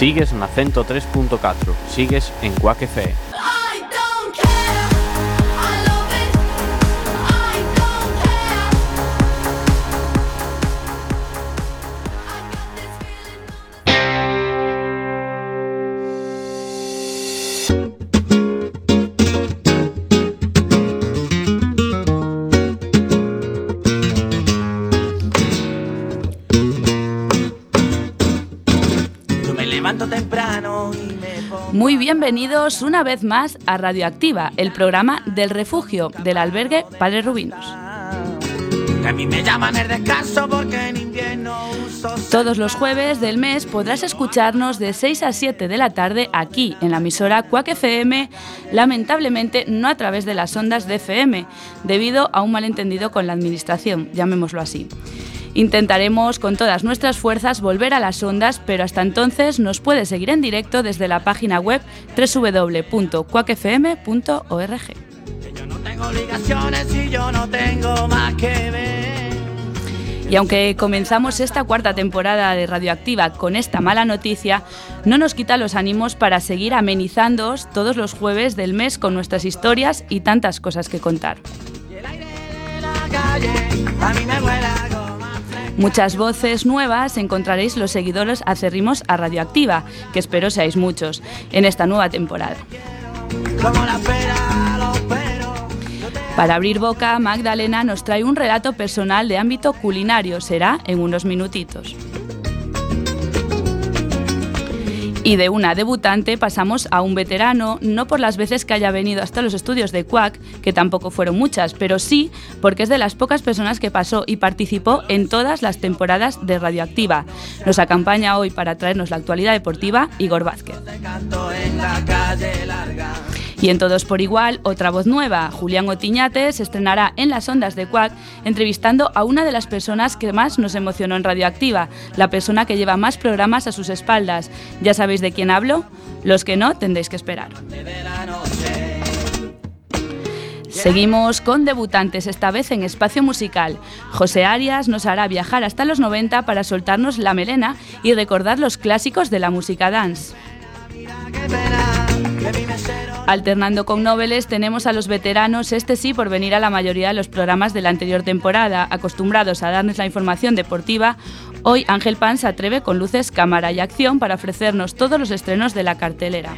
Sigues na 103.4, sigues en Quack. Bienvenidos una vez más a Radioactiva, el programa del refugio del albergue Padre Rubinos. Todos los jueves del mes podrás escucharnos de 6 a 7 de la tarde aquí en la emisora Cuac FM, lamentablemente no a través de las ondas de FM, debido a un malentendido con la administración, llamémoslo así. Intentaremos con todas nuestras fuerzas volver a las ondas, pero hasta entonces nos puede seguir en directo desde la página web www.cuacfm.org. Y aunque comenzamos esta cuarta temporada de Radioactiva con esta mala noticia, no nos quita los ánimos para seguir amenizándoos todos los jueves del mes con nuestras historias y tantas cosas que contar. Muchas voces nuevas encontraréis los seguidores acérrimos a Radioactiva, que espero seáis muchos, en esta nueva temporada. Para abrir boca, Magdalena nos trae un relato personal de ámbito culinario. Será en unos minutitos. Y de una debutante pasamos a un veterano, no por las veces que haya venido hasta los estudios de Quack, que tampoco fueron muchas, pero sí porque es de las pocas personas que pasó y participó en todas las temporadas de Radioactiva. Nos acompaña hoy para traernos la actualidad deportiva Igor Vázquez. Y en Todos por Igual, otra voz nueva, Julián Otiñate, se estrenará en las ondas de Quack entrevistando a una de las personas que más nos emocionó en Radioactiva, la persona que lleva más programas a sus espaldas. ¿Ya sabéis de quién hablo? Los que no, tendréis que esperar. Seguimos con debutantes, esta vez en espacio musical. José Arias nos hará viajar hasta los 90 para soltarnos la melena y recordar los clásicos de la música dance. Alternando con noveles tenemos a los veteranos, este sí por venir a la mayoría de los programas de la anterior temporada, acostumbrados a darnos la información deportiva. Hoy Ángel Pan se atreve con luces, cámara y acción para ofrecernos todos los estrenos de la cartelera.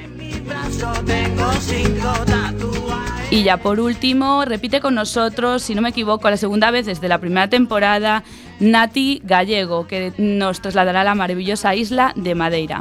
Y ya por último, repite con nosotros, si no me equivoco, la segunda vez desde la primera temporada, Nati Gallego, que nos trasladará a la maravillosa isla de Madeira.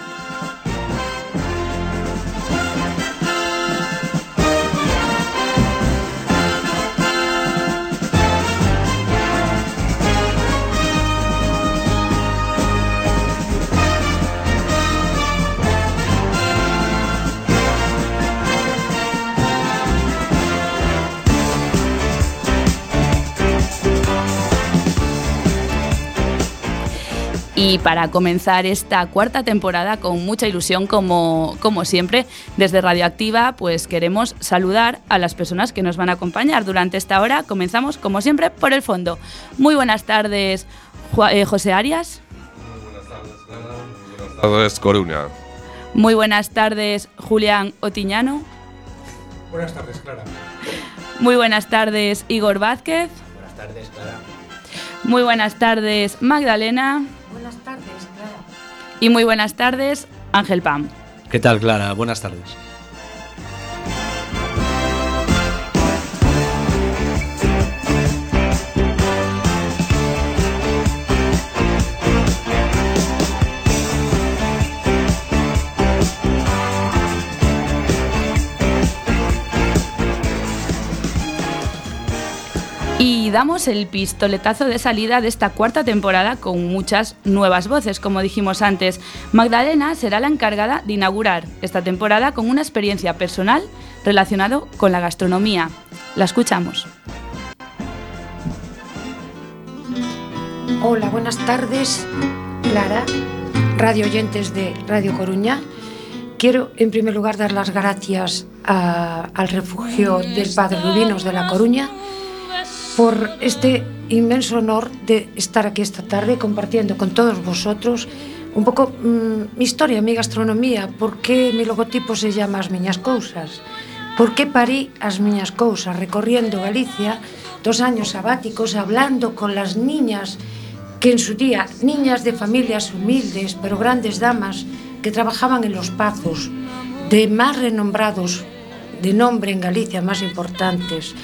Y para comenzar esta cuarta temporada con mucha ilusión como, como siempre, desde Radioactiva, pues queremos saludar a las personas que nos van a acompañar durante esta hora. Comenzamos como siempre por el fondo. Muy buenas tardes, eh, José Arias. Muy buenas tardes, Buenas tardes, Coruña. Muy buenas tardes, Julián Otiñano. Buenas tardes, Clara. Muy buenas tardes, Igor Vázquez. Buenas tardes, Clara. Muy buenas tardes, Magdalena. Buenas tardes, Clara. Y muy buenas tardes, Ángel Pam. ¿Qué tal, Clara? Buenas tardes. Damos el pistoletazo de salida de esta cuarta temporada con muchas nuevas voces, como dijimos antes. Magdalena será la encargada de inaugurar esta temporada con una experiencia personal relacionado con la gastronomía. La escuchamos. Hola, buenas tardes, Clara. radio oyentes de Radio Coruña. Quiero en primer lugar dar las gracias a, al refugio del Padre Rubinos de La Coruña por este inmenso honor de estar aquí esta tarde compartiendo con todos vosotros un pouco mm, mi historia, mi gastronomía, por que mi logotipo se llama As miñas cousas, por que parí as miñas cousas? Recorriendo Galicia dos años sabáticos hablando con las niñas que en su día, niñas de familias humildes pero grandes damas que trabajaban en los pazos de más renombrados de nombre en Galicia más importantes.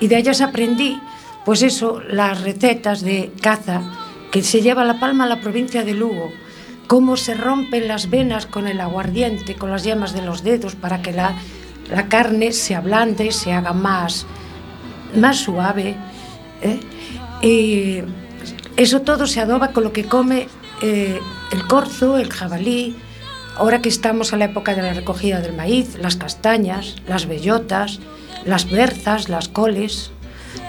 Y de ellas aprendí, pues eso, las recetas de caza que se lleva la palma a la provincia de Lugo, cómo se rompen las venas con el aguardiente, con las yemas de los dedos, para que la, la carne se ablande, se haga más, más suave. ¿eh? Y eso todo se adoba con lo que come eh, el corzo, el jabalí, ahora que estamos a la época de la recogida del maíz, las castañas, las bellotas, las berzas, las coles.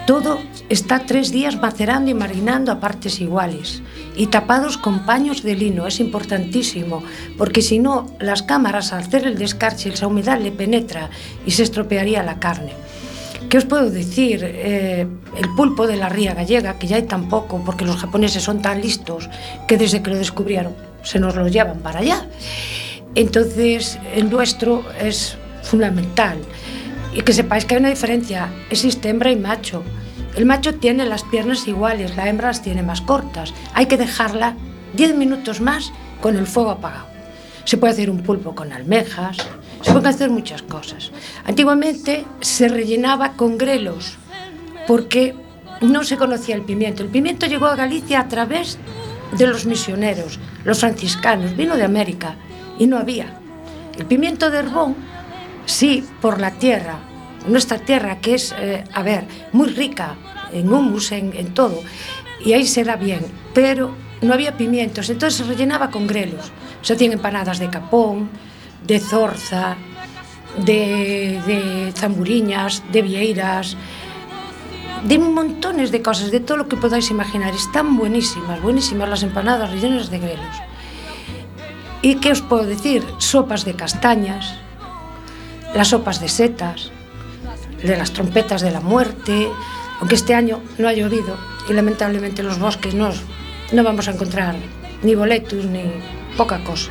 Todo está tres días macerando y marinando a partes iguales y tapados con paños de lino. Es importantísimo, porque si no, las cámaras al hacer el descarche, esa humedad le penetra y se estropearía la carne. ¿Qué os puedo decir? Eh, el pulpo de la ría gallega, que ya hay tan poco, porque los japoneses son tan listos que desde que lo descubrieron se nos lo llevan para allá. Entonces, el nuestro es fundamental. Y que sepáis que hay una diferencia, existe hembra y macho. El macho tiene las piernas iguales, la hembra las tiene más cortas. Hay que dejarla 10 minutos más con el fuego apagado. Se puede hacer un pulpo con almejas, se pueden hacer muchas cosas. Antiguamente se rellenaba con grelos porque no se conocía el pimiento. El pimiento llegó a Galicia a través de los misioneros, los franciscanos, vino de América y no había. El pimiento de Herbón, sí por la tierra, nuestra tierra que es, eh, a ver, muy rica en humus, en, en todo, y ahí se da bien, pero no había pimientos, entonces se rellenaba con grelos. O hacían tienen empanadas de capón, de zorza, de, de zamburiñas, de vieiras, de montones de cosas, de todo lo que podáis imaginar. Están buenísimas, buenísimas las empanadas rellenas de grelos. ¿Y qué os puedo decir? Sopas de castañas, las sopas de setas, de las trompetas de la muerte, aunque este año no ha llovido y lamentablemente los bosques no, no vamos a encontrar ni boletus ni poca cosa.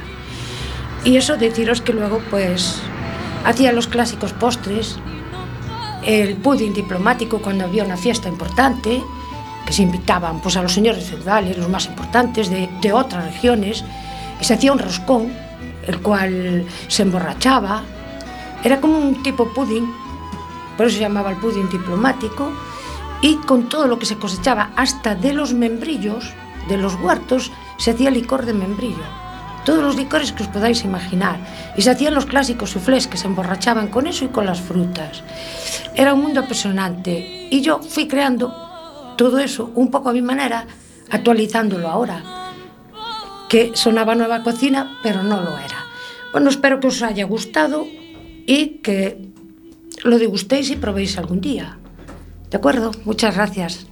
Y eso deciros que luego pues hacía los clásicos postres, el pudding diplomático cuando había una fiesta importante, que se invitaban pues, a los señores feudales, los más importantes de, de otras regiones, y se hacía un roscón, el cual se emborrachaba. Era como un tipo pudín, por eso se llamaba el pudín diplomático, y con todo lo que se cosechaba, hasta de los membrillos, de los huertos, se hacía licor de membrillo. Todos los licores que os podáis imaginar. Y se hacían los clásicos suflés que se emborrachaban con eso y con las frutas. Era un mundo apasionante. Y yo fui creando todo eso un poco a mi manera, actualizándolo ahora. Que sonaba nueva cocina, pero no lo era. Bueno, espero que os haya gustado. Y que lo degustéis y probéis algún día. ¿De acuerdo? Muchas gracias.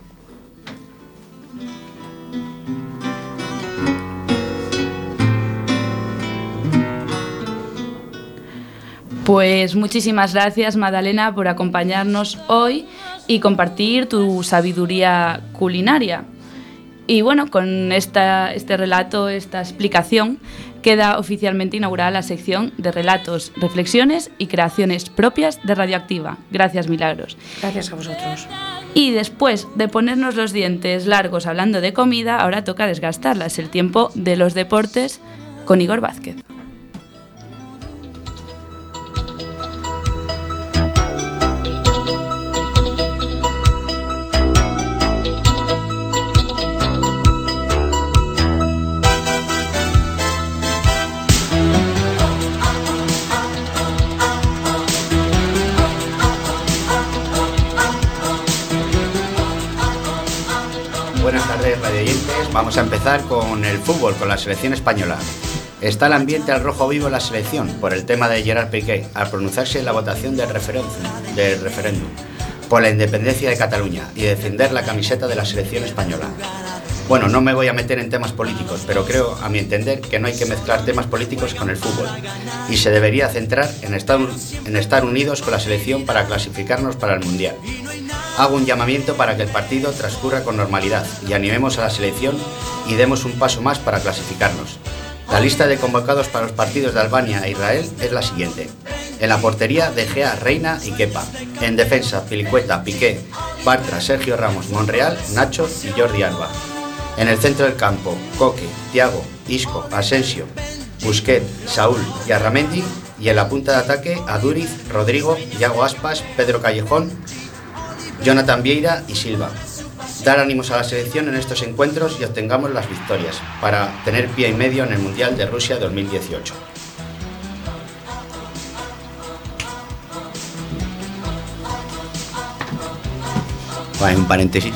Pues muchísimas gracias Madalena por acompañarnos hoy y compartir tu sabiduría culinaria. Y bueno, con esta, este relato, esta explicación, queda oficialmente inaugurada la sección de relatos, reflexiones y creaciones propias de Radioactiva. Gracias, Milagros. Gracias a vosotros. Y después de ponernos los dientes largos hablando de comida, ahora toca desgastarlas. El tiempo de los deportes con Igor Vázquez. Vamos a empezar con el fútbol, con la selección española. Está el ambiente al rojo vivo en la selección por el tema de Gerard Piqué al pronunciarse en la votación del referéndum, por la independencia de Cataluña y defender la camiseta de la selección española. Bueno, no me voy a meter en temas políticos, pero creo, a mi entender, que no hay que mezclar temas políticos con el fútbol y se debería centrar en estar unidos con la selección para clasificarnos para el Mundial. Hago un llamamiento para que el partido transcurra con normalidad y animemos a la selección y demos un paso más para clasificarnos. La lista de convocados para los partidos de Albania e Israel es la siguiente. En la portería, De Gea, Reina y Kepa. En defensa, Pilicueta, Piqué, Bartra, Sergio Ramos, Monreal, Nacho y Jordi Alba. En el centro del campo, Coque, Tiago, Isco, Asensio, Busquet, Saúl y Arramendi. Y en la punta de ataque, Aduriz, Rodrigo, Iago Aspas, Pedro Callejón, Jonathan Vieira y Silva. Dar ánimos a la selección en estos encuentros y obtengamos las victorias para tener pie y medio en el Mundial de Rusia 2018. Vale, un paréntesis.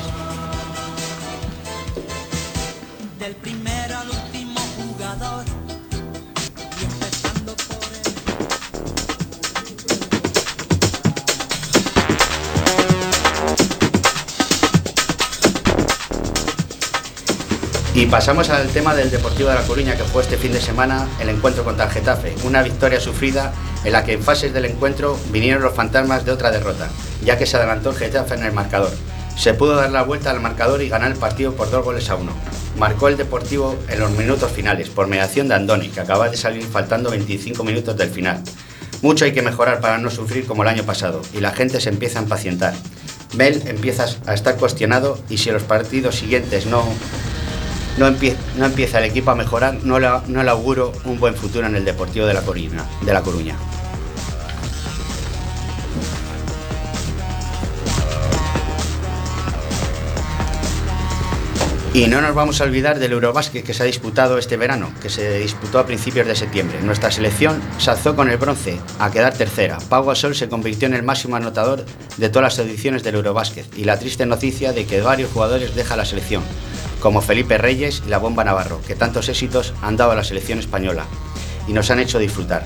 Pasamos al tema del Deportivo de La Coruña que fue este fin de semana el encuentro contra el Getafe. Una victoria sufrida en la que en fases del encuentro vinieron los fantasmas de otra derrota, ya que se adelantó el Getafe en el marcador. Se pudo dar la vuelta al marcador y ganar el partido por dos goles a uno. Marcó el Deportivo en los minutos finales por mediación de Andoni, que acaba de salir faltando 25 minutos del final. Mucho hay que mejorar para no sufrir como el año pasado y la gente se empieza a impacientar. Bell empieza a estar cuestionado y si los partidos siguientes no no, empieza el equipo a mejorar, no le, auguro un buen futuro en el Deportivo de la Coruña. Y no nos vamos a olvidar del Eurobásquet que se ha disputado este verano, que se disputó a principios de septiembre. Nuestra selección se alzó con el bronce a quedar tercera. Pau Gasol se convirtió en el máximo anotador de todas las ediciones del Eurobásquet y la triste noticia de que varios jugadores dejan la selección, como Felipe Reyes y la Bomba Navarro, que tantos éxitos han dado a la selección española y nos han hecho disfrutar.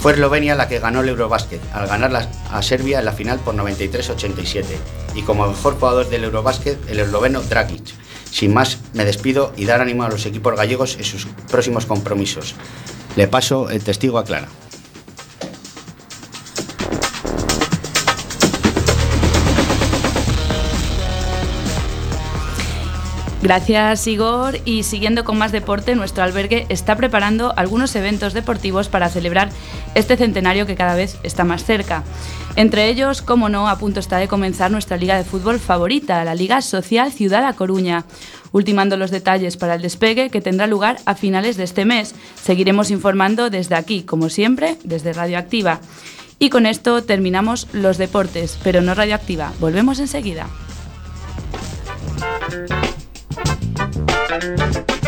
Fue Eslovenia la que ganó el Eurobásquet, al ganar a Serbia en la final por 93-87. Y como mejor jugador del Eurobásquet, el esloveno Dragic. Sin más, me despido y dar ánimo a los equipos gallegos en sus próximos compromisos. Le paso el testigo a Clara. Gracias Igor y siguiendo con más deporte, nuestro albergue está preparando algunos eventos deportivos para celebrar este centenario que cada vez está más cerca. Entre ellos, como no, a punto está de comenzar nuestra liga de fútbol favorita, la Liga Social Ciudad A Coruña. Ultimando los detalles para el despegue que tendrá lugar a finales de este mes. Seguiremos informando desde aquí, como siempre, desde Radioactiva. Y con esto terminamos los deportes, pero no Radioactiva. Volvemos enseguida. Thank you.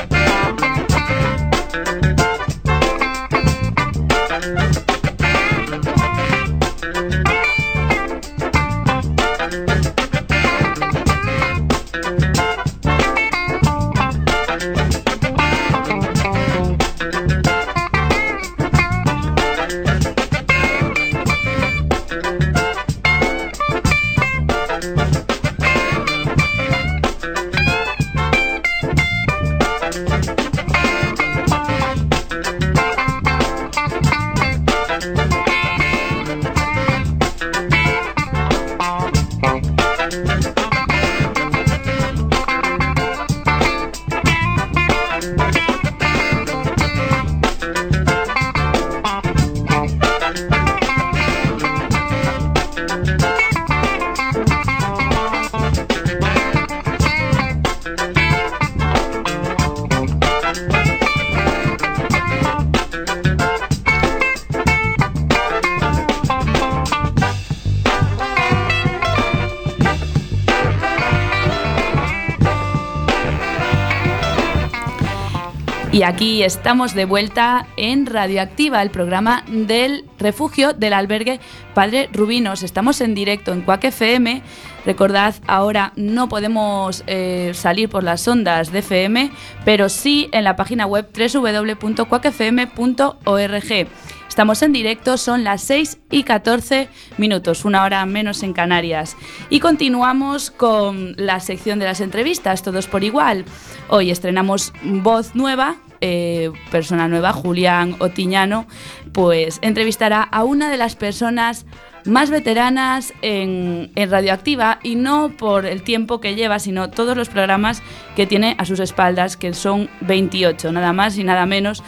Y aquí estamos de vuelta en Radioactiva, el programa del refugio del albergue Padre Rubinos. Estamos en directo en Cuac FM. Recordad, ahora no podemos eh, salir por las ondas de FM, pero sí en la página web www.cuacfm.org. Estamos en directo, son las 6 y 14 minutos, una hora menos en Canarias. Y continuamos con la sección de las entrevistas, todos por igual. Hoy estrenamos voz nueva, eh, persona nueva, Julián Otiñano, pues entrevistará a una de las personas más veteranas en, en, Radioactiva y no por el tiempo que lleva, sino todos los programas que tiene a sus espaldas, que son 28, nada más y nada menos.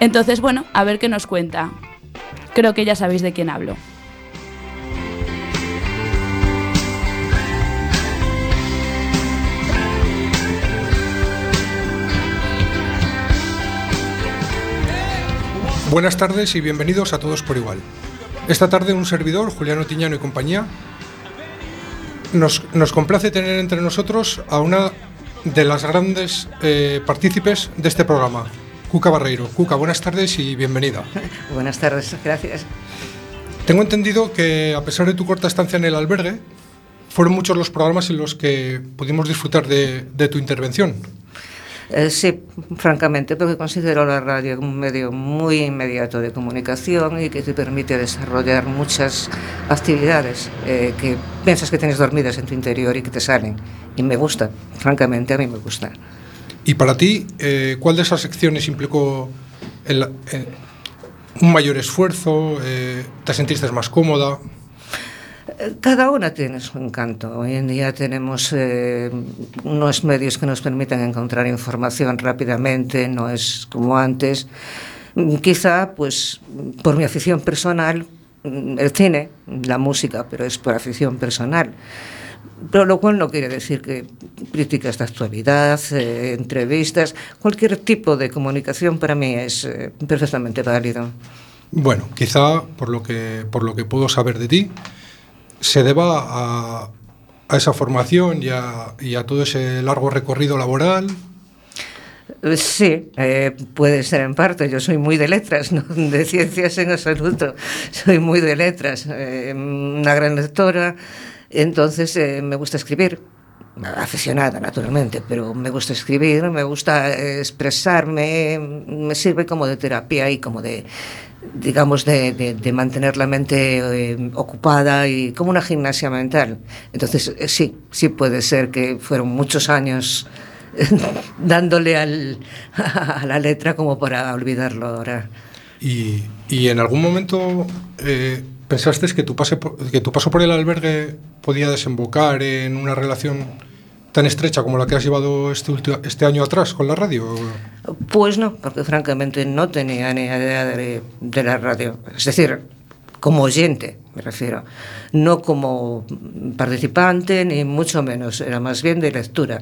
Entonces, bueno, a ver qué nos cuenta. Creo que ya sabéis de quién hablo. Buenas tardes y bienvenidos a todos por igual. Esta tarde un servidor, Juliano Tiñano y compañía, nos, nos complace tener entre nosotros a una de las grandes eh, partícipes de este programa, Cuca Barreiro. Cuca, buenas tardes y bienvenida. buenas tardes, gracias. Tengo entendido que a pesar de tu corta estancia en el albergue, fueron muchos los programas en los que pudimos disfrutar de, de tu intervención. Eh, sí, francamente, porque considero la radio un medio muy inmediato de comunicación y que te permite desarrollar muchas actividades eh, que piensas que tienes dormidas en tu interior y que te salen. Y me gusta, francamente, a mí me gusta. ¿Y para ti, eh, cuál de esas secciones implicó eh, un mayor esfuerzo? Eh, ¿Te sentiste más cómoda? Cada una tiene su encanto. Hoy en día tenemos unos medios que nos permiten encontrar información rápidamente, no es como antes. Quizá, pues, por mi afición personal, el cine, la música, pero es por afición personal. Pero lo cual no quiere decir que críticas de actualidad, eh, entrevistas, cualquier tipo de comunicación para mí es eh, perfectamente válido. Bueno, quizá por lo que, por lo que puedo saber de ti, se deba a, a esa formación y a, y a, todo ese largo recorrido laboral. Sí, eh, puede ser en parte. Yo soy muy de letras, no de ciencias en absoluto. Soy muy de letras, eh, una gran lectora. Entonces eh, me gusta escribir, aficionada naturalmente, pero me gusta escribir, me gusta expresarme, me sirve como de terapia y como de, digamos, de, de, de mantener la mente eh, ocupada y como una gimnasia mental. Entonces eh, sí, sí puede ser que fueron muchos años dándole al, a la letra como para olvidarlo ahora. Y, y en algún momento... Eh ¿Pensaste que tu, pase por, que tu paso por el albergue podía desembocar en una relación tan estrecha como la que has llevado este, este año atrás con la radio? Pues no, porque francamente no tenía ni idea de, la radio. Es decir, como oyente, me refiero, no como participante, ni mucho menos, era más bien de lectura.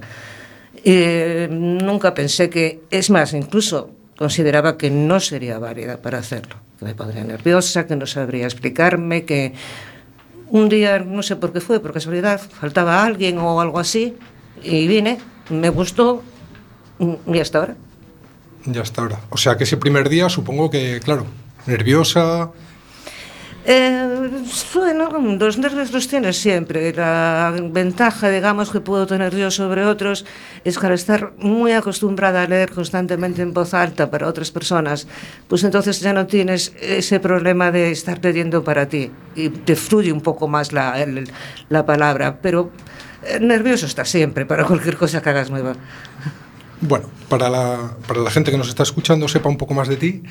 Eh, nunca pensé que, es más, incluso consideraba que no sería válida para hacerlo que me pondría nerviosa, que no sabría explicarme, que un día, no sé por qué fue, por casualidad, faltaba alguien o algo así, y vine, me gustó, y hasta ahora. Ya hasta ahora. O sea que ese primer día supongo que, claro, nerviosa. Eh, bueno, los nervios los tienes siempre. La ventaja, digamos, que puedo tener yo sobre otros es que al estar muy acostumbrada a leer constantemente en voz alta para otras personas, pues entonces ya no tienes ese problema de estar leyendo para ti y te fluye un poco más la, el, la palabra. Pero eh, nervioso está siempre para cualquier cosa que hagas nueva. Bueno, para la, para la gente que nos está escuchando, sepa un poco más de ti.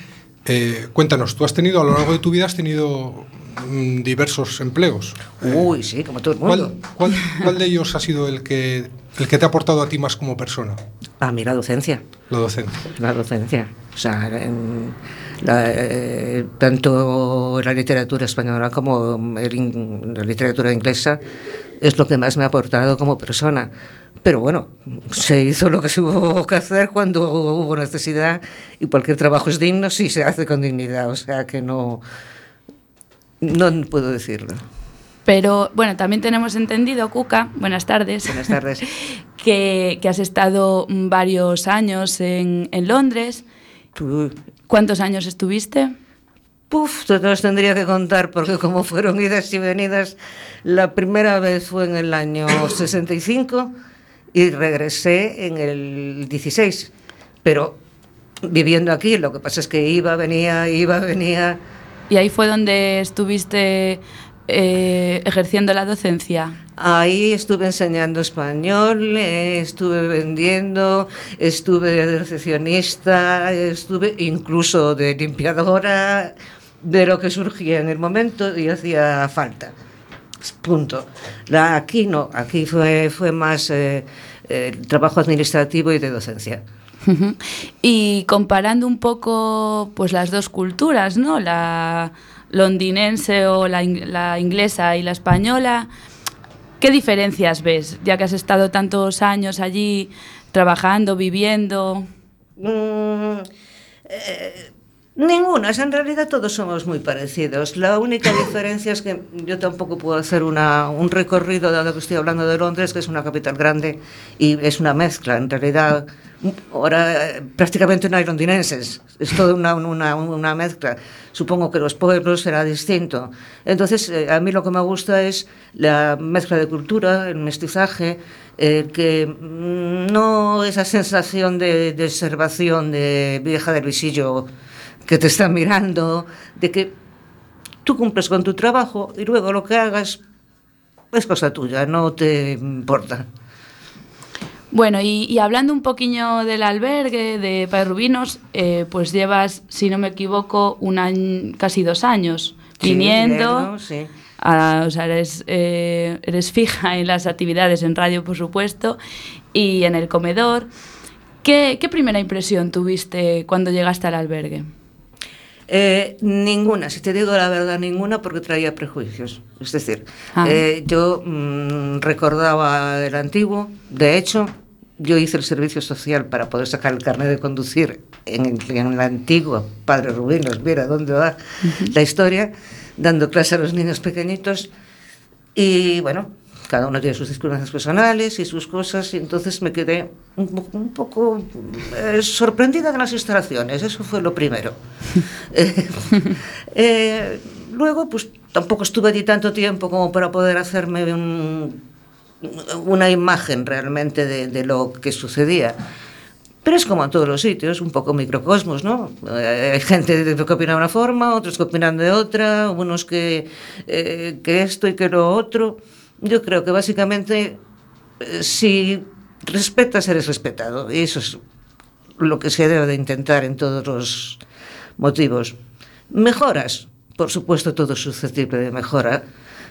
Eh, cuéntanos, tú has tenido a lo largo de tu vida has tenido mm, diversos empleos. Uy, eh, sí, como todo el mundo. ¿cuál, cuál, cuál, de ellos ha sido el que, el que te ha aportado a ti más como persona? A mí la docencia. La docencia. La docencia. O sea, en la, eh, tanto la literatura española como el, la literatura inglesa es lo que más me ha aportado como persona. Pero bueno, se hizo lo que se hubo que hacer cuando hubo necesidad y cualquier trabajo es digno si se hace con dignidad, o sea que no, no puedo decirlo. Pero bueno, también tenemos entendido, Cuca, buenas tardes. Buenas tardes. que, que has estado varios años en, en Londres. ¿Cuántos años estuviste? Puf, te los tendría que contar porque como fueron idas y venidas, la primera vez fue en el año 65 y regresé en el 16. Pero viviendo aquí, lo que pasa es que iba, venía, iba, venía, ¿Y ahí fue donde estuviste eh, ejerciendo la docencia? Ahí estuve enseñando español, eh, estuve vendiendo, estuve de recepcionista, estuve incluso de limpiadora, de lo que surgía en el momento y hacía falta. Punto. La, aquí no, aquí fue, fue más eh, eh, trabajo administrativo y de docencia. Y comparando un poco pues las dos culturas, ¿no? La londinense o la inglesa y la española, ¿qué diferencias ves? Ya que has estado tantos años allí trabajando, viviendo. Mm, eh, ninguna, en realidad todos somos muy parecidos. La única diferencia es que yo tampoco puedo hacer una, un recorrido, dado que estoy hablando de Londres, que es una capital grande y es una mezcla. En realidad, ahora eh, prácticamente no hay londinenses, es toda una, una, una mezcla. Supongo que los pueblos será distinto. Entonces, eh, a mí lo que me gusta es la mezcla de cultura, el mestizaje, eh, que no esa sensación de observación de vieja del visillo que te está mirando, de que tú cumples con tu trabajo y luego lo que hagas es cosa tuya, no te importa. Bueno, y, y hablando un poquillo del albergue de Padre Rubinos, eh, pues llevas, si no me equivoco, un año, casi dos años Sí, viniendo. viniendo, sí. a- o sea, eres, eh, eres fija en las actividades en radio, por supuesto, y en el comedor. ¿Qué, qué primera impresión tuviste cuando llegaste al albergue? Eh, ninguna, si te digo la verdad, ninguna porque traía prejuicios. Es decir, Ah. eh, yo mm, recordaba el antiguo, de hecho, yo hice el servicio social para poder sacar el carnet de conducir en en el antiguo Padre Rubén, viera dónde va la historia, dando clase a los niños pequeñitos. Y bueno, cada uno tiene sus circunstancias personales y sus cosas, y entonces me quedé un, po- un poco eh, sorprendida de las instalaciones, eso fue lo primero. Eh, eh, luego, pues tampoco estuve allí tanto tiempo como para poder hacerme un- una imagen realmente de, de lo que sucedía. Pero es como en todos los sitios, un poco microcosmos, ¿no? Eh, hay gente que opina de una forma, otros que opinan de otra, unos que, eh, que esto y que lo otro. Yo creo que básicamente eh, si respetas, eres respetado. Y eso es lo que se debe de intentar en todos los motivos. Mejoras, por supuesto, todo es susceptible de mejora.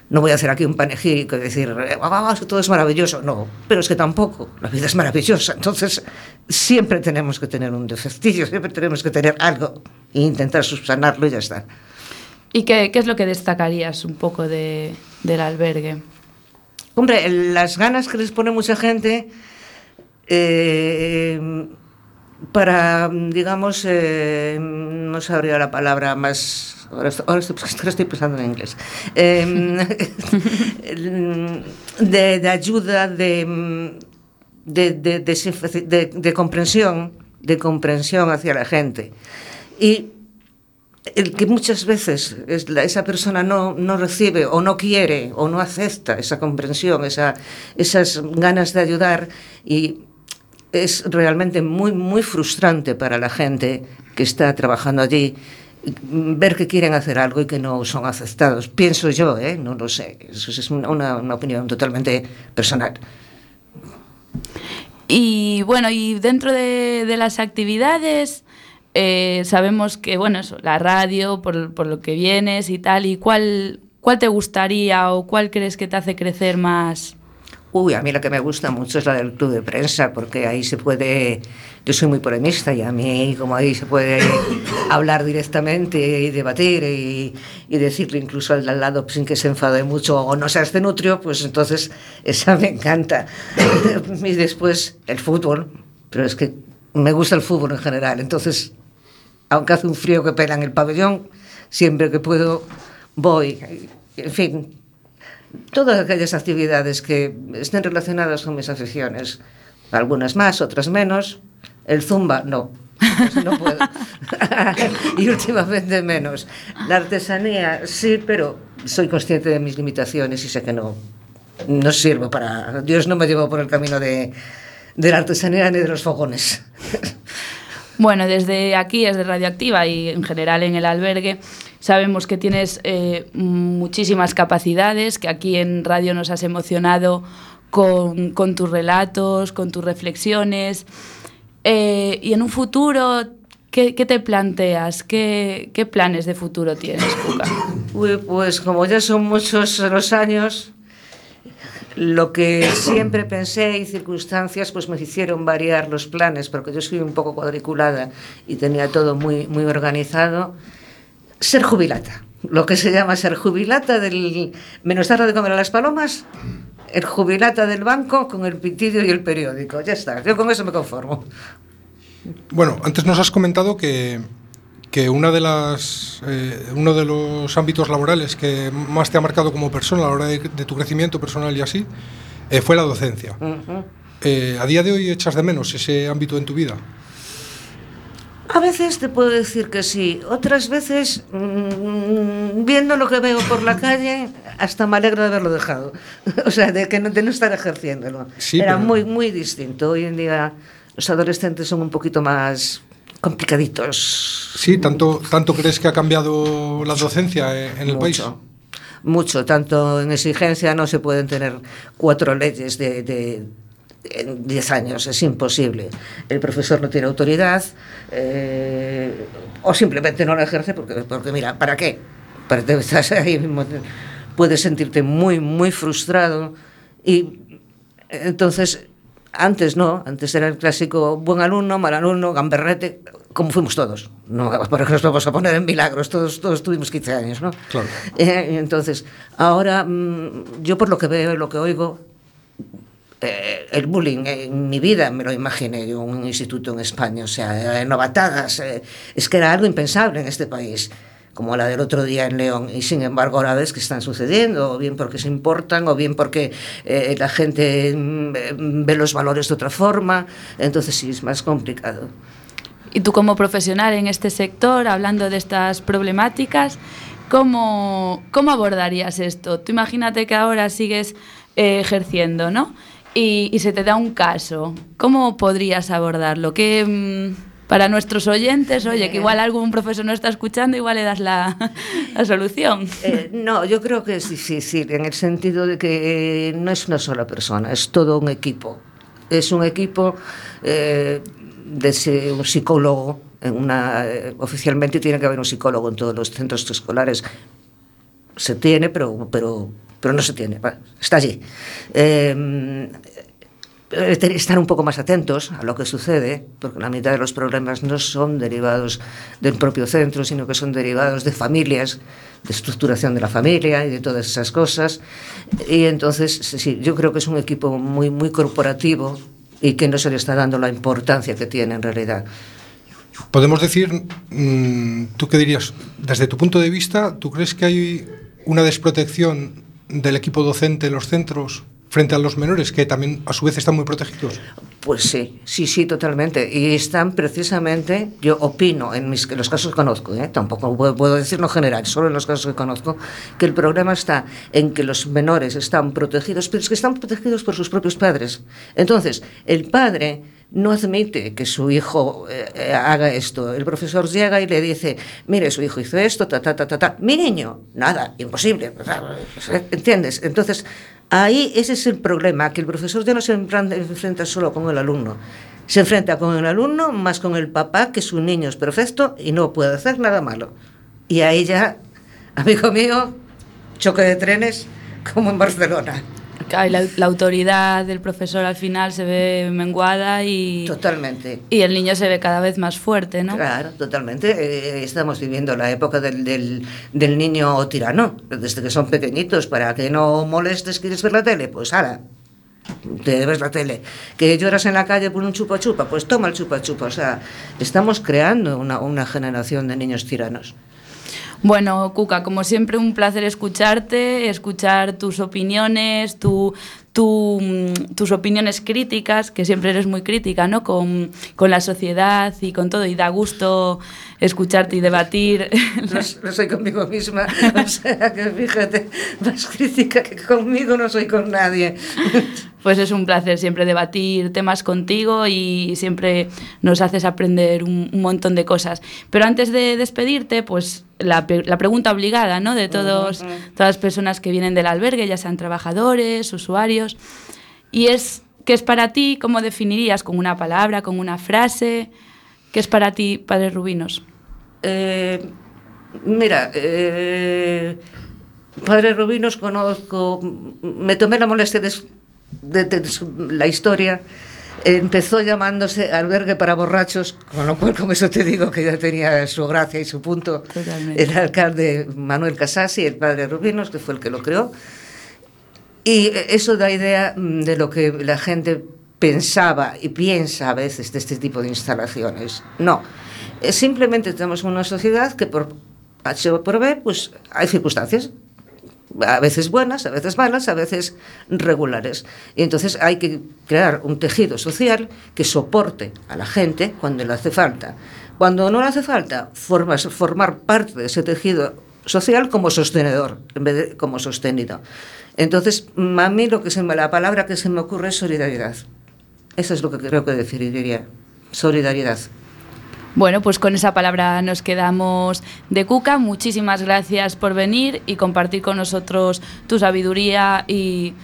No voy a hacer aquí un panegírico y decir, "Eh, vamos, que todo es maravilloso. No, pero es que tampoco. La vida es maravillosa. Entonces, siempre tenemos que tener un defectillo, siempre tenemos que tener algo e intentar subsanarlo y ya está. ¿Y qué, qué es lo que destacarías un poco de, del albergue? Hombre, las ganas que les pone mucha gente eh, para, digamos, eh, no sabría la palabra más. Ahora estoy, pensando en inglés. Eh, de, ayuda, de- de comprensión, de comprensión hacia la gente. Y el que muchas veces es la- esa persona no, no recibe o no quiere o no acepta esa comprensión, esa, esas ganas de ayudar y es realmente muy, muy frustrante para la gente que está trabajando allí ver que quieren hacer algo y que no son aceptados. Pienso yo, ¿eh? no lo sé, eso es una- una opinión totalmente personal. Y bueno, y dentro de, de las actividades, eh, sabemos que, bueno, eso, la radio, por, por lo que vienes y tal, ¿y cuál, cuál te gustaría o cuál crees que te hace crecer más? Uy, a mí la que me gusta mucho es la del club de prensa, porque ahí se puede, yo soy muy polemista y a mí como ahí se puede hablar directamente y debatir y, y decirle incluso al de al lado sin que se enfade mucho o no seas nutrio, pues entonces esa me encanta. Y después el fútbol, pero es que me gusta el fútbol en general, entonces aunque hace un frío que pela en el pabellón, siempre que puedo voy. En fin, todas aquellas actividades que estén relacionadas con mis aficiones, algunas más, otras menos. El zumba, no. No puedo. y últimamente menos. La artesanía, sí, pero soy consciente de mis limitaciones y sé que no, no sirvo para... Dios no me llevó por el camino de, de la artesanía ni de los fogones. Bueno, desde aquí, desde Radioactiva y en general en el albergue, Sabemos que tienes eh, muchísimas capacidades, que aquí en radio nos has emocionado con, tus relatos, con tus reflexiones. Eh, y en un futuro, ¿qué, te planteas? ¿Qué, ¿Qué, planes de futuro tienes, Cuca? Pues como ya son muchos los años, lo que siempre pensé y circunstancias pues me hicieron variar los planes, porque yo soy un poco cuadriculada y tenía todo muy, muy organizado. Ser jubilata, lo que se llama ser jubilata del menos tarde de comer a las palomas, el jubilata del banco con el pitidio y el periódico. Ya está, yo con eso me conformo. Bueno, antes nos has comentado que, que una de las, eh, uno de los ámbitos laborales que más te ha marcado como persona a la hora de, de tu crecimiento personal y así eh, fue la docencia. Uh -huh. eh, ¿A día de hoy echas de menos ese ámbito en tu vida? A veces te puedo decir que sí, otras veces, mmm, viendo lo que veo por la calle, hasta me alegro de haberlo dejado. o sea, de, que no, de no estar ejerciéndolo. Sí, Era pero... muy, muy distinto. Hoy en día los adolescentes son un poquito más complicaditos. Sí, ¿tanto, tanto crees que ha cambiado la docencia en el mucho, país? Mucho, tanto en exigencia no se pueden tener cuatro leyes de, de en 10 años, es imposible. El profesor no tiene autoridad eh, o simplemente no la ejerce porque, porque mira, ¿para qué? Para, estás ahí mismo, puedes sentirte muy, muy frustrado y entonces antes no, antes era el clásico buen alumno, mal alumno, gamberrete, como fuimos todos. No, para que nos vamos a poner en milagros, todos, todos tuvimos 15 años, ¿no? Claro. Eh, entonces, ahora, mmm, yo por lo que veo y lo que oigo, eh, el bullying en mi vida me lo imaginé yo un instituto en España, o sea, novatadas, eh, es que era algo impensable en este país como la del otro día en León, y sin embargo ahora ves que están sucediendo, o bien porque se importan, o bien porque eh, la gente mm, ve los valores de otra forma, entonces sí, es más complicado. Y tú como profesional en este sector, hablando de estas problemáticas, ¿cómo, cómo abordarías esto? Tú imagínate que ahora sigues eh, ejerciendo, ¿no? Y, y, se te da un caso, ¿cómo podrías abordarlo? ¿Qué, mmm, para nuestros oyentes, oye, que igual algún profesor no está escuchando, igual le das la, la solución. Eh, no, yo creo que es difícil, en el sentido de que no es una sola persona, es todo un equipo. Es un equipo eh, de un psicólogo, en una, eh, oficialmente tiene que haber un psicólogo en todos los centros escolares. Se tiene, pero, pero, pero no se tiene, está allí. Eh, estar un poco más atentos a lo que sucede, porque la mitad de los problemas no son derivados del propio centro, sino que son derivados de familias, de estructuración de la familia y de todas esas cosas. Y entonces, sí, yo creo que es un equipo muy, muy corporativo y que no se le está dando la importancia que tiene en realidad. Podemos decir, ¿tú qué dirías? Desde tu punto de vista, ¿tú crees que hay una desprotección del equipo docente en los centros frente a los menores, que también a su vez están muy protegidos? Pues sí, sí, sí, totalmente. Y están precisamente, yo opino, en, mis, los casos que conozco, ¿eh? tampoco puedo, puedo decir no general, solo en los casos que conozco, que el problema está en que los menores están protegidos, pero es que están protegidos por sus propios padres. Entonces, el padre no admite que su hijo eh, haga esto. El profesor llega y le dice, mire, su hijo hizo esto, ta, ta, ta, ta, ta. Mi niño, nada, imposible. ¿Entiendes? Entonces, ahí ese es el problema, que el profesor ya no se enfrenta solo con el alumno. Se enfrenta con el alumno más con el papá, que su niño es perfecto y no puede hacer nada malo. Y ahí ya, amigo mío, choque de trenes como en Barcelona. La, la, autoridad del profesor al final se ve menguada y totalmente. y el niño se ve cada vez más fuerte no claro totalmente. Eh, estamos viviendo la época del, del, del, niño tirano. Desde que son pequeñitos para que no molestes quieres ver la tele pues ahora te ves la tele. Que lloras en la calle por un chupa chupa pues toma el chupa chupa o sea estamos creando una, una generación de niños tiranos bueno, Cuca, como siempre un placer escucharte, escuchar tus opiniones, tu, tu, tus opiniones críticas, que siempre eres muy crítica, ¿no? Con, con, la sociedad y con todo, y da gusto escucharte y debatir. No, no, soy conmigo misma, o sea que fíjate, más crítica que conmigo no soy con nadie. pues es un placer siempre debatir temas contigo y siempre nos haces aprender un, un montón de cosas. Pero antes de despedirte, pues la, la pregunta obligada, ¿no? De todos, todas las personas que vienen del albergue, ya sean trabajadores, usuarios, y es ¿qué es para ti? ¿Cómo definirías con una palabra, con una frase? ¿Qué es para ti, Padre Rubinos? Eh, mira, eh, Padre Rubinos conozco, me tomé la molestia de, de, de la historia. Empezó llamándose albergue para borrachos, con lo cual con eso te digo que ya tenía su gracia y su punto. Totalmente. El alcalde Manuel Casasi, el padre Rubinos, que fue el que lo creó. Y eso da idea mm, de lo que la gente pensaba y piensa a veces de este tipo de instalaciones. No, Eh, simplemente tenemos una sociedad que por H o por B, pues hay circunstancias. A veces buenas, a veces malas, a veces regulares. Y entonces hay que crear un tejido social que soporte a la gente cuando le hace falta. Cuando no le hace falta, formas, formar parte de ese tejido social como sostenedor, en vez de como sostenido. Entonces, a mí lo que se me, la palabra que se me ocurre es solidaridad. Eso es lo que creo que definiría. Solidaridad. Bueno, pues con esa palabra nos quedamos de Cuca. Muchísimas gracias por venir y compartir con nosotros tu sabiduría y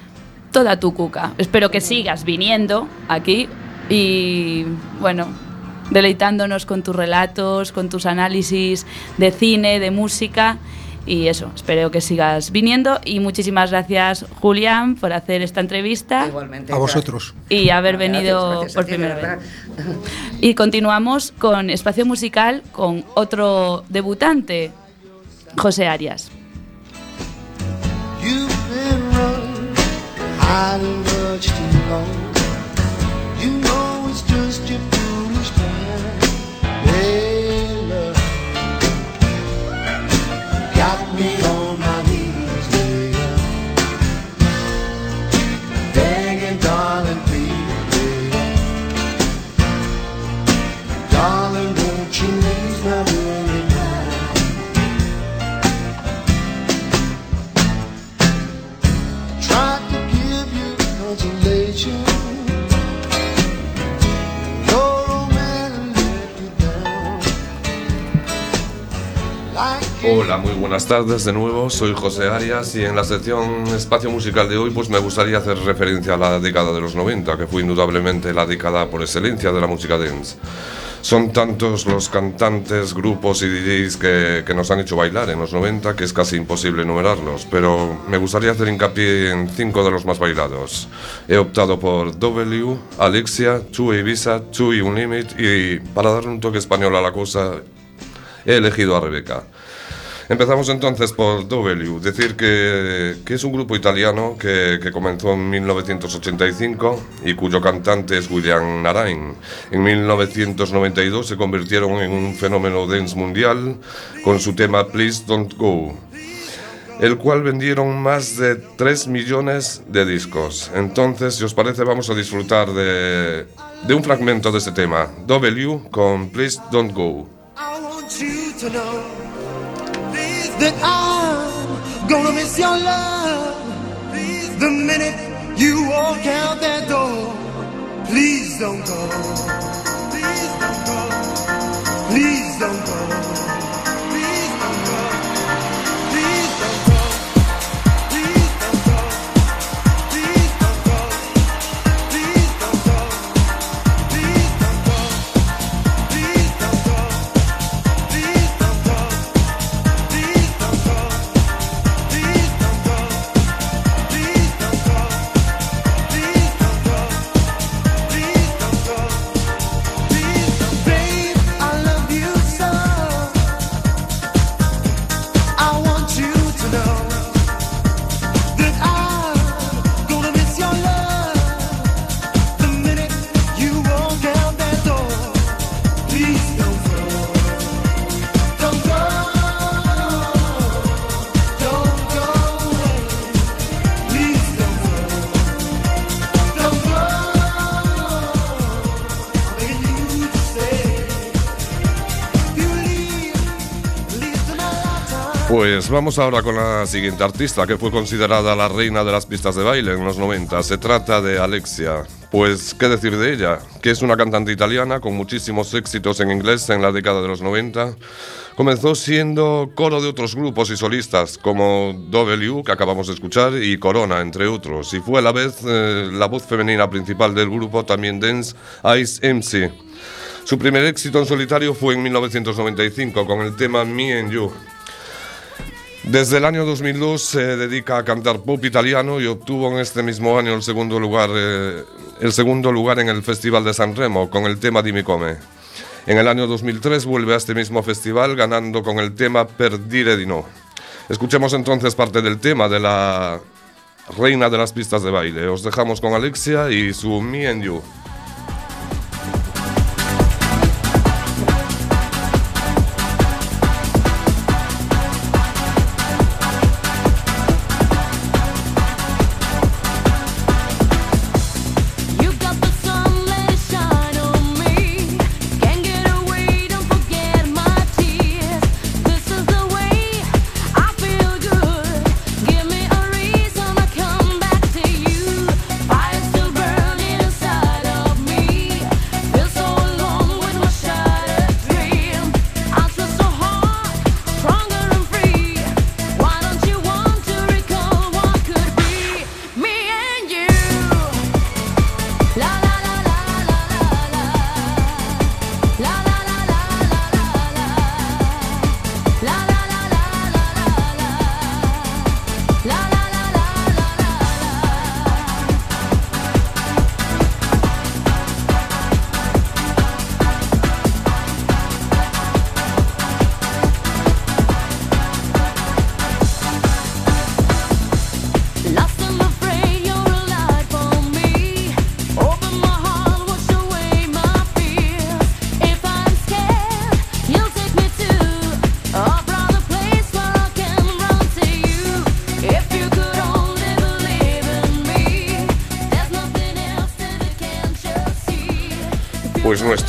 toda tu Cuca. Espero que sigas viniendo aquí y, bueno, deleitándonos con tus relatos, con tus análisis de cine, de música. Y eso, espero que sigas viniendo. Y muchísimas gracias, Julián, por hacer esta entrevista Igualmente. A vosotros. y haber Gracias, venido gracias por ti, primera vez. Y continuamos con espacio musical con otro debutante, José Arias. You've been Hola, muy buenas tardes de nuevo. Soy José Arias y en la sección Espacio Musical de hoy pues me gustaría hacer referencia a la década de los 90, que fue indudablemente la década por excelencia de la música dance. Son tantos los cantantes, grupos y DJs que, nos han hecho bailar en los 90 que es casi imposible enumerarlos, pero me gustaría hacer hincapié en cinco de los más bailados. He optado por W, Alexia, Two Ibiza, Two Unlimit y para darle un toque español a la cosa he elegido a Rebeca. Empezamos entonces por W, decir que, que es un grupo italiano que, que comenzó en 1985 y cuyo cantante es William Narain. En 1992 se convirtieron en un fenómeno dance mundial con su tema Please Don't Go, el cual vendieron más de 3 millones de discos. Entonces, si os parece, vamos a disfrutar de, de un fragmento de este tema, W con Please Don't Go. I want you to know that I'm gonna miss your love. Please, the minute you walk out that door, please don't go. Please don't go. Please don't go. Pues vamos ahora con la siguiente artista que fue considerada la reina de las pistas de baile en los 90. Se trata de Alexia. Pues, ¿qué decir de ella? Que es una cantante italiana con muchísimos éxitos en inglés en la década de los 90. Comenzó siendo coro de otros grupos y solistas como W, que acabamos de escuchar, y Corona, entre otros. Y fue a la vez eh, la voz femenina principal del grupo, también Dance Ice MC. Su primer éxito en solitario fue en 1995 con el tema Me and You. Desde el año 2002 se dedica a cantar pop italiano y obtuvo en este mismo año el segundo lugar, eh, el segundo lugar en el Festival de San Remo con el tema Dimmi Come. En el año 2003 vuelve a este mismo festival ganando con el tema Per dire di no. Escuchemos entonces parte del tema de la reina de las pistas de baile. Os dejamos con Alexia y su Me and. You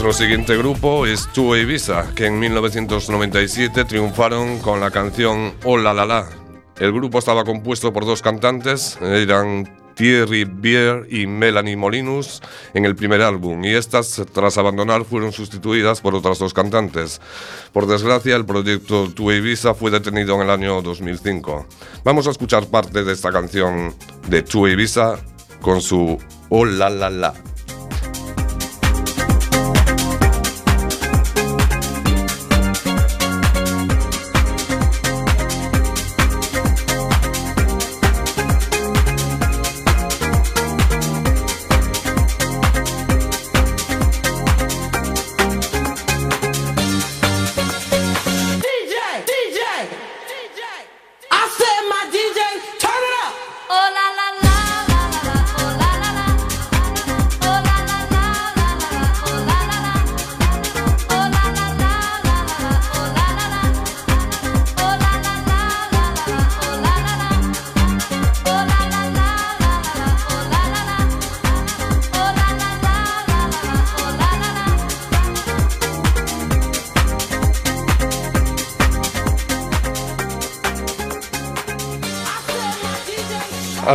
nuestro siguiente grupo es Two Ibiza, que en 1997 triunfaron con la canción Oh La La La. El grupo estaba compuesto por dos cantantes, eran Thierry Bier y Melanie Molinus en el primer álbum, y estas, tras abandonar, fueron sustituidas por otras dos cantantes. Por desgracia, el proyecto Two Ibiza fue detenido en el año 2005. Vamos a escuchar parte de esta canción de Two Ibiza con su Oh La La La.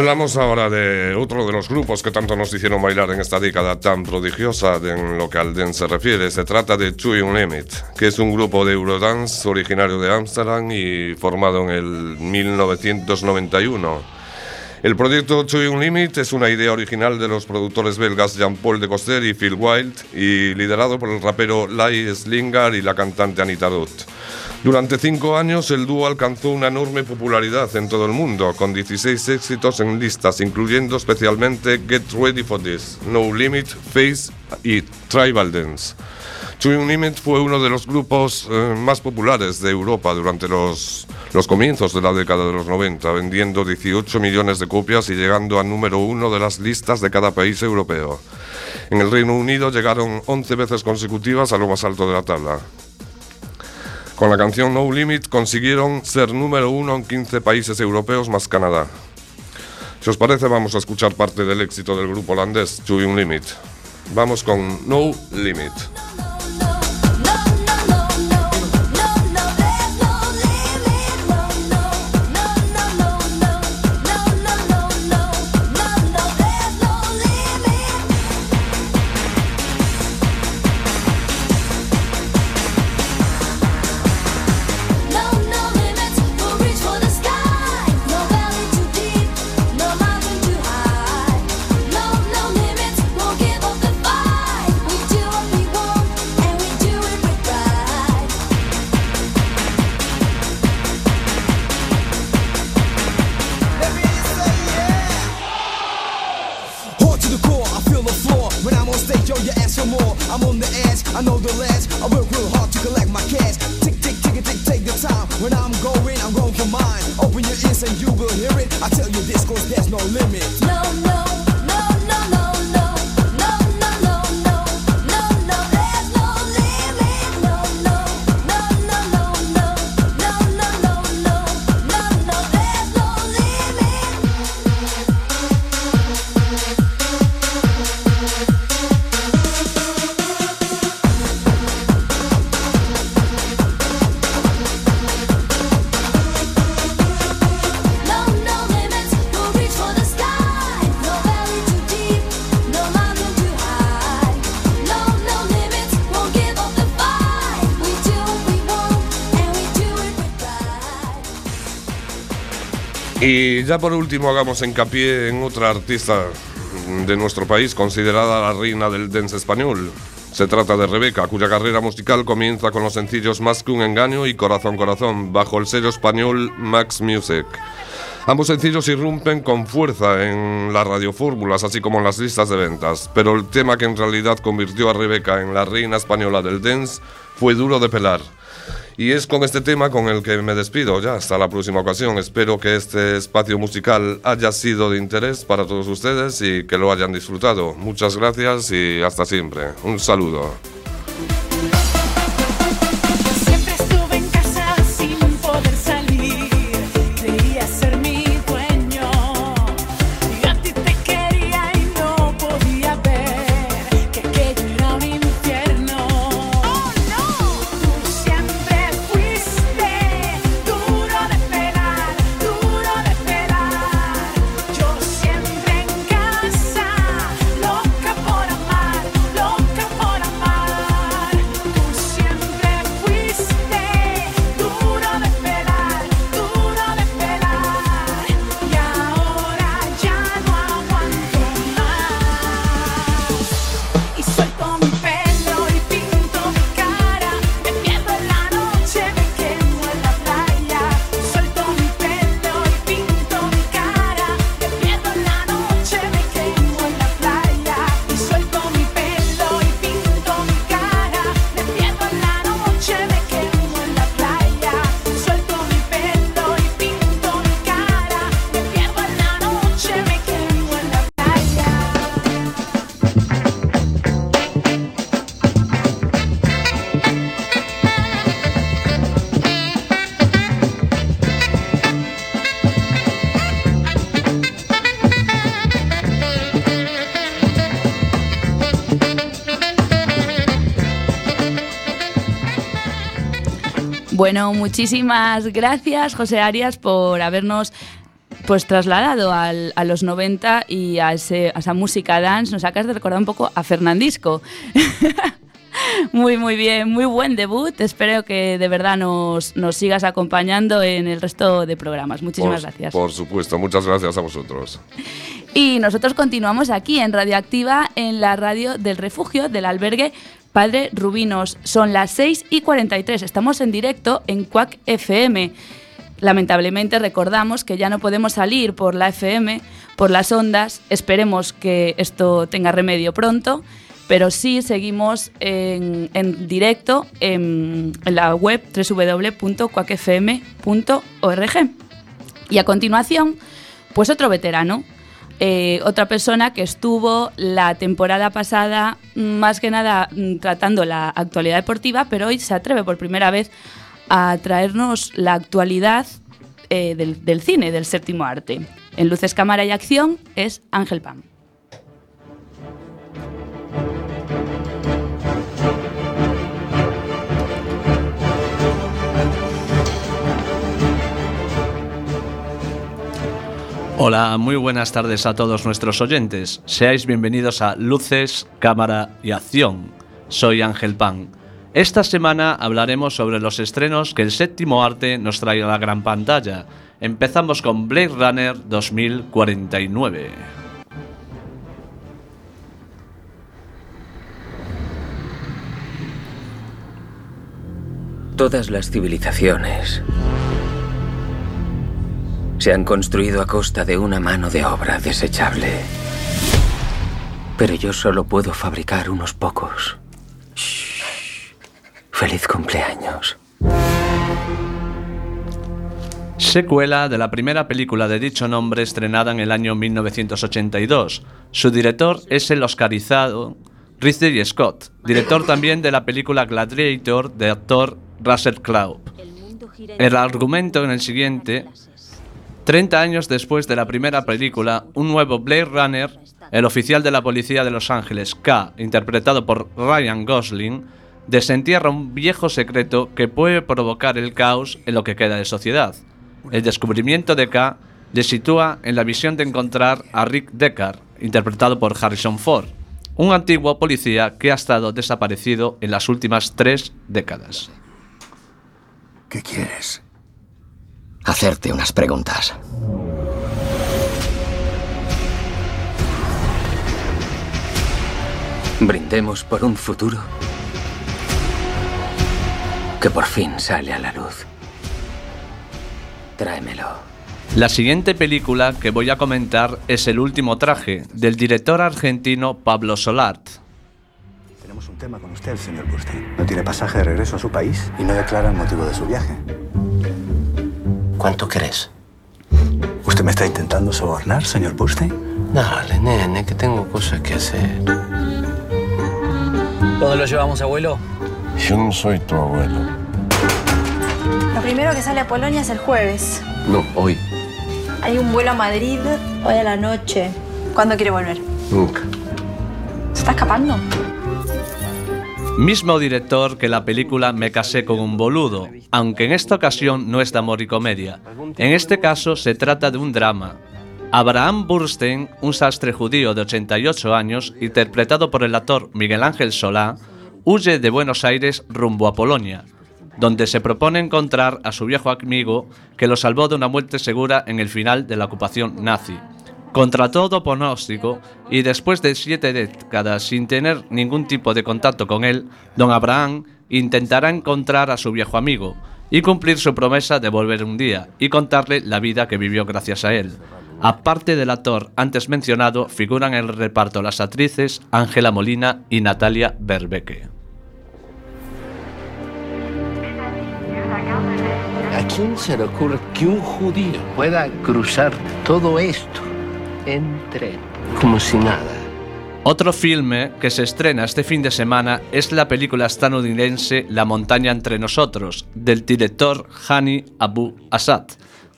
Hablamos ahora de otro de los grupos que tanto nos hicieron bailar en esta década tan prodigiosa en lo que al dance se refiere. Se trata de Two Unlimited, que es un grupo de Eurodance originario de Ámsterdam y formado en el 1991. El proyecto Two Unlimited es una idea original de los productores belgas Jean-Paul de Coster y Phil Wild y liderado por el rapero Lai Slingar y la cantante Anita Dutt. Durante cinco años el dúo alcanzó una enorme popularidad en todo el mundo, con 16 éxitos en listas, incluyendo especialmente Get Ready for This, No Limit, Face y Tribal Dance. Two Unlimited fue uno de los grupos eh, más populares de Europa durante los, los comienzos de la década de los 90, vendiendo 18 millones de copias y llegando a número uno de las listas de cada país europeo. En el Reino Unido llegaron 11 veces consecutivas a lo más alto de la tabla. Con la canción No Limit consiguieron ser número uno en 15 países europeos más Canadá. Si os parece, vamos a escuchar parte del éxito del grupo holandés To Limit. Vamos con No Limit. Y ya por último hagamos hincapié en otra artista de nuestro país considerada la reina del dance español. Se trata de Rebeca, cuya carrera musical comienza con los sencillos Más que un engaño y Corazón Corazón, bajo el sello español Max Music. Ambos sencillos irrumpen con fuerza en las radiofórmulas, así como en las listas de ventas, pero el tema que en realidad convirtió a Rebeca en la reina española del dance fue duro de pelar. Y es con este tema con el que me despido ya. Hasta la próxima ocasión. Espero que este espacio musical haya sido de interés para todos ustedes y que lo hayan disfrutado. Muchas gracias y hasta siempre. Un saludo. Bueno, muchísimas gracias, José Arias, por habernos pues trasladado al- a los 90 y a, ese- a esa música dance. Nos acabas de recordar un poco a Fernandisco. Muy, muy bien, muy buen debut. Espero que de verdad nos, nos sigas acompañando en el resto de programas. Muchísimas por, gracias. Por supuesto, muchas gracias a vosotros. Y nosotros continuamos aquí en Radioactiva, en la radio del refugio del albergue Padre Rubinos. Son las 6 y 43. Estamos en directo en Quack FM. Lamentablemente recordamos que ya no podemos salir por la FM, por las ondas. Esperemos que esto tenga remedio pronto. Pero sí seguimos en, en directo en, en la web www.quackfm.org. Y a continuación, pues otro veterano, eh, otra persona que estuvo la temporada pasada más que nada mm, tratando la actualidad deportiva, pero hoy se atreve por primera vez a traernos la actualidad eh, del, del cine, del séptimo arte. En Luces, Cámara y Acción es Ángel Pam. Hola, muy buenas tardes a todos nuestros oyentes. Seáis bienvenidos a Luces, Cámara y Acción. Soy Ángel Pan. Esta semana hablaremos sobre los estrenos que el séptimo arte nos trae a la gran pantalla. Empezamos con Blade Runner 2049. Todas las civilizaciones se han construido a costa de una mano de obra desechable. Pero yo solo puedo fabricar unos pocos. Shh. Feliz cumpleaños. Secuela de la primera película de dicho nombre estrenada en el año 1982. Su director es el oscarizado Ridley Scott, director también de la película Gladiator de actor Russell Crowe. El argumento en el siguiente 30 años después de la primera película, un nuevo Blade Runner, el oficial de la policía de Los Ángeles, K, interpretado por Ryan Gosling, desentierra un viejo secreto que puede provocar el caos en lo que queda de sociedad. El descubrimiento de K le sitúa en la visión de encontrar a Rick Deckard, interpretado por Harrison Ford, un antiguo policía que ha estado desaparecido en las últimas tres décadas. ¿Qué quieres? Hacerte unas preguntas. Brindemos por un futuro que por fin sale a la luz. Tráemelo. La siguiente película que voy a comentar es El último traje, del director argentino Pablo Solart. Tenemos un tema con usted, señor Burstein. No tiene pasaje de regreso a su país y no declara el motivo de su viaje. ¿Cuánto crees? ¿Usted me está intentando sobornar, señor Burstein? Dale, nene, que tengo cosas que hacer. ¿Dónde lo llevamos, abuelo? Yo no soy tu abuelo. Lo primero que sale a Polonia es el jueves. No, hoy. Hay un vuelo a Madrid hoy a la noche. ¿Cuándo quiere volver? Nunca. ¿Se está escapando? Mismo director que la película Me casé con un boludo, aunque en esta ocasión no es de amor y comedia. En este caso se trata de un drama. Abraham Burstein, un sastre judío de 88 años, interpretado por el actor Miguel Ángel Solá, huye de Buenos Aires rumbo a Polonia, donde se propone encontrar a su viejo amigo que lo salvó de una muerte segura en el final de la ocupación nazi. Contra todo pronóstico, y después de siete décadas sin tener ningún tipo de contacto con él, don Abraham intentará encontrar a su viejo amigo y cumplir su promesa de volver un día y contarle la vida que vivió gracias a él. Aparte del actor antes mencionado, figuran en el reparto las actrices Ángela Molina y Natalia Berbeque. ¿A quién se le ocurre que un judío pueda cruzar todo esto en tren como si nada? Otro filme que se estrena este fin de semana es la película estadounidense La montaña entre nosotros, del director Hani Abu Assad,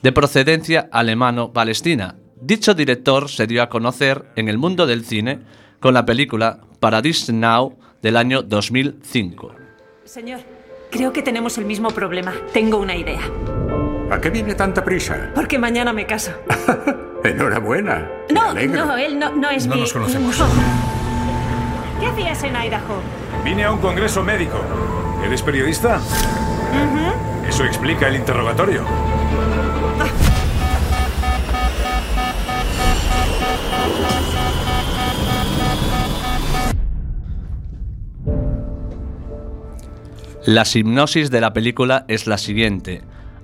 de procedencia alemano-palestina. Dicho director se dio a conocer en el mundo del cine con la película Paradise Now del año 2005. Señor, creo que tenemos el mismo problema. Tengo una idea. ¿A qué viene tanta prisa? Porque mañana me caso. Enhorabuena. No, no, él no, no es No mi... nos conocemos. No. ¿Qué hacías en Idaho? Vine a un congreso médico. ¿Eres periodista? Eso explica el interrogatorio. La hipnosis de la película es la siguiente.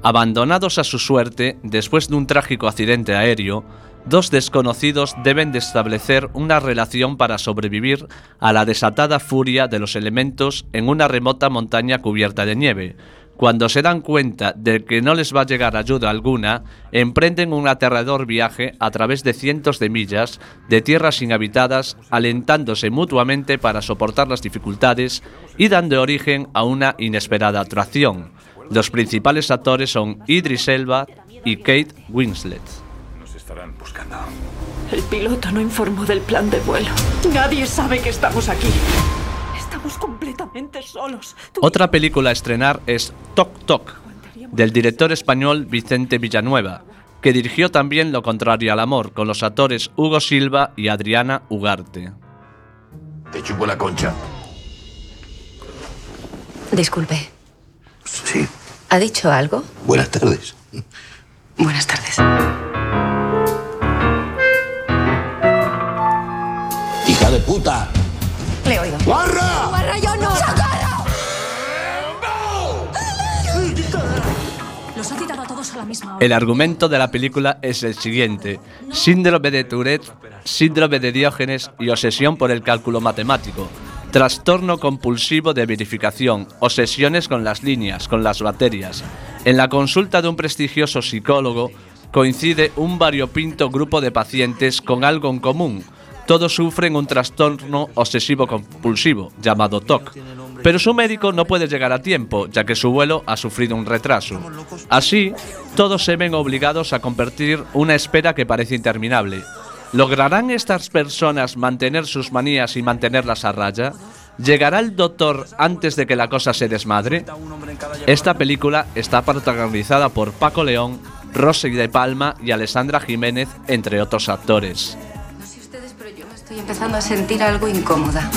Abandonados a su suerte, después de un trágico accidente aéreo, dos desconocidos deben de establecer una relación para sobrevivir a la desatada furia de los elementos en una remota montaña cubierta de nieve. Cuando se dan cuenta de que no les va a llegar ayuda alguna, emprenden un aterrador viaje a través de cientos de millas de tierras inhabitadas, alentándose mutuamente para soportar las dificultades y dando origen a una inesperada atracción. Los principales actores son Idris Elba y Kate Winslet. Nos estarán buscando. El piloto no informó del plan de vuelo. Nadie sabe que estamos aquí. Estamos completamente solos. Tú- Otra película a estrenar es Toc Toc, del director español Vicente Villanueva, que dirigió también Lo contrario al amor, con los actores Hugo Silva y Adriana Ugarte. Te chupo la concha. Disculpe, Sí. ¿ha dicho algo? Buenas tardes. Buenas tardes. Hija de puta. Le he oído. ¡Guarra! ¡Guarra, yo no! Lo Nos ha citado a todos a la misma hora. El argumento de la película es el siguiente. Síndrome de Tourette, síndrome de Diógenes y obsesión por el cálculo matemático. Trastorno compulsivo de verificación, obsesiones con las líneas, con las baterías. En la consulta de un prestigioso psicólogo coincide un variopinto grupo de pacientes con algo en común. Todos sufren un trastorno obsesivo compulsivo, llamado TOC. Pero su médico no puede llegar a tiempo, ya que su vuelo ha sufrido un retraso. Así, todos se ven obligados a convertir una espera que parece interminable. ¿Lograrán estas personas mantener sus manías y mantenerlas a raya? ¿Llegará el doctor antes de que la cosa se desmadre? Esta película está protagonizada por Paco León, Rosy de Palma y Alessandra Jiménez, entre otros actores. No sé ustedes, pero yo me estoy empezando a sentir algo incómoda.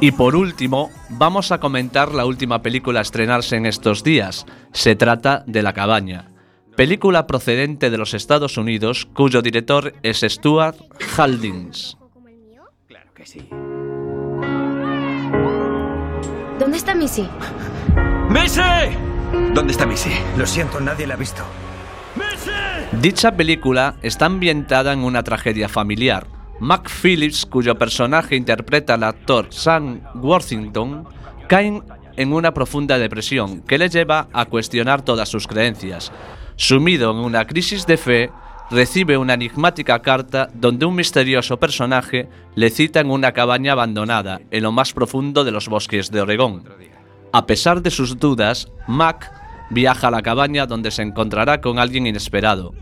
Y por último, vamos a comentar la última película a estrenarse en estos días. Se trata de La Cabaña, película procedente de los Estados Unidos cuyo director es Stuart Haldings. ¿Dónde está Missy? ¡Missy! ¿Dónde está Missy? Lo siento, nadie la ha visto. Dicha película está ambientada en una tragedia familiar. Mac Phillips, cuyo personaje interpreta el actor Sam Worthington, cae en una profunda depresión que le lleva a cuestionar todas sus creencias. Sumido en una crisis de fe, recibe una enigmática carta donde un misterioso personaje le cita en una cabaña abandonada en lo más profundo de los bosques de Oregón. A pesar de sus dudas, Mac viaja a la cabaña donde se encontrará con alguien inesperado.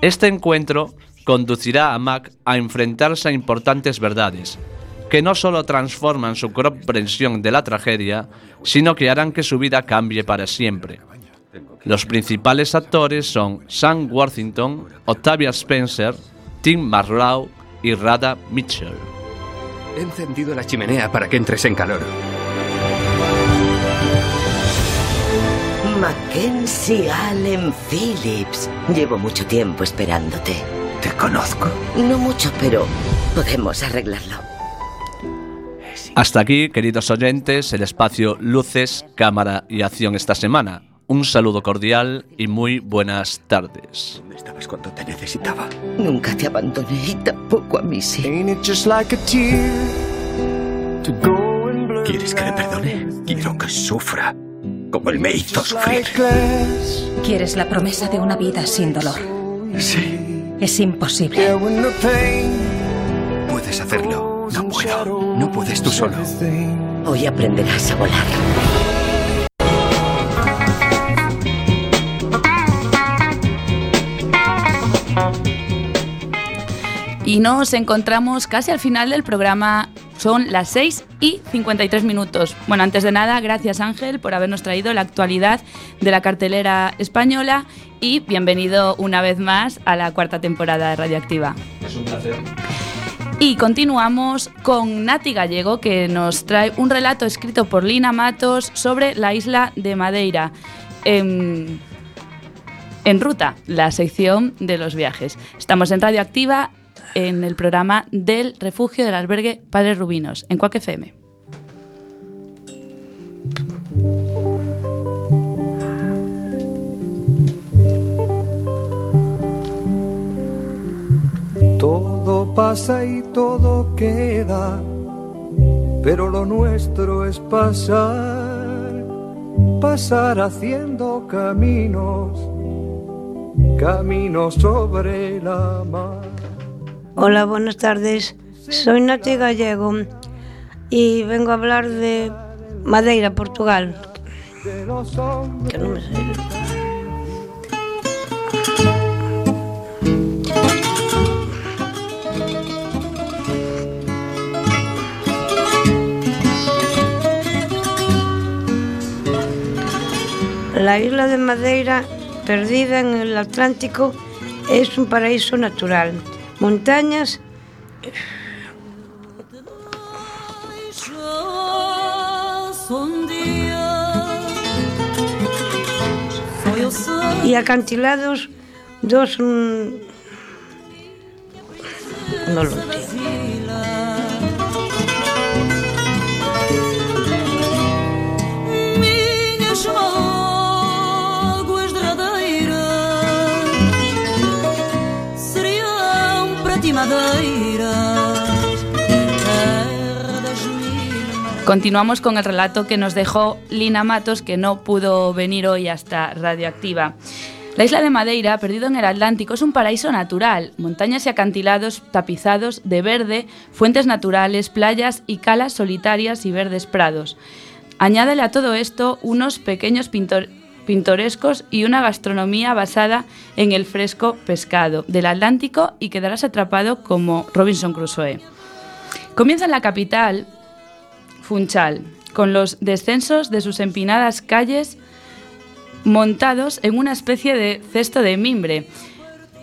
Este encuentro conducirá a Mac a enfrentarse a importantes verdades, que no solo transforman su comprensión de la tragedia, sino que harán que su vida cambie para siempre. Los principales actores son Sam Worthington, Octavia Spencer, Tim Marlowe y Rada Mitchell. He encendido la chimenea para que entres en calor. Mackenzie Allen Phillips. Llevo mucho tiempo esperándote. ¿Te conozco? No mucho, pero podemos arreglarlo. Hasta aquí, queridos oyentes, el espacio Luces, Cámara y Acción esta semana. Un saludo cordial y muy buenas tardes. ¿Dónde estabas cuando te necesitaba? Nunca te abandoné y tampoco a Missy. ¿Quieres que le perdone? Quiero que sufra, como él me hizo sufrir. Quieres la promesa de una vida sin dolor. Sí, Es imposible. puedes hacerlo. No puedo. No puedes tú solo. Hoy aprenderás a volar. Y nos encontramos casi al final del programa. Son las 6 y 53 minutos. Bueno, antes de nada, gracias Ángel por habernos traído la actualidad de la cartelera española y bienvenido una vez más a la cuarta temporada de Radioactiva. Es un placer. Y continuamos con Nati Gallego, que nos trae un relato escrito por Lina Matos sobre la isla de Madeira. En, en ruta, la sección de los viajes. Estamos en Radioactiva en el programa del refugio del albergue Padres Rubinos, en Cuac FM. Todo pasa y todo queda, pero lo nuestro es pasar, pasar haciendo caminos, caminos sobre la mar. Hola, buenas tardes. Soy Nati Gallego y vengo a hablar de Madeira, Portugal. Que no me. La isla de Madeira, perdida en el Atlántico, es un paraíso natural. montañas e acantilados dos mm, no Lonteo. Continuamos con el relato que nos dejó Lina Matos, que no pudo venir hoy hasta Radioactiva. La isla de Madeira, perdido en el Atlántico, es un paraíso natural, montañas y acantilados tapizados de verde, fuentes naturales, playas y calas solitarias y verdes prados. Añádele a todo esto unos pequeños pintores pintorescos y una gastronomía basada en el fresco pescado del Atlántico y quedarás atrapado como Robinson Crusoe. Comienza en la capital, Funchal, con los descensos de sus empinadas calles montados en una especie de cesto de mimbre.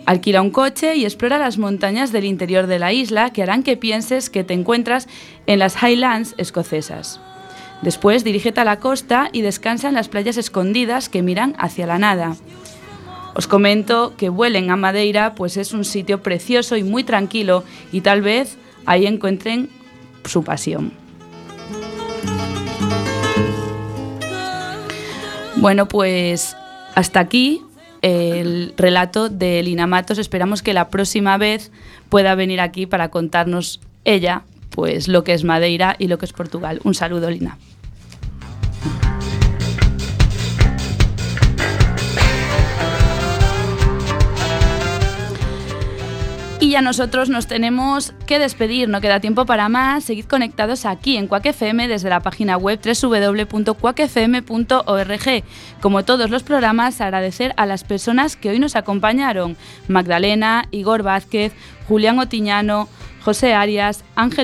Alquila un coche y explora las montañas del interior de la isla que harán que pienses que te encuentras en las Highlands escocesas. Después dirígete a la costa y descansa en las playas escondidas que miran hacia la nada. Os comento que vuelen a Madeira, pues es un sitio precioso y muy tranquilo y tal vez ahí encuentren su pasión. Bueno, pues hasta aquí el relato de Lina Matos. Esperamos que la próxima vez pueda venir aquí para contarnos ella, pues lo que es Madeira y lo que es Portugal. Un saludo, Lina. Y ya nosotros nos tenemos que despedir, no queda tiempo para más. Seguid conectados aquí en Quack FM desde la página web www.quackfm.org. Como todos los programas, agradecer a las personas que hoy nos acompañaron: Magdalena, Igor Vázquez, Julián Otiñano, José Arias, Ángel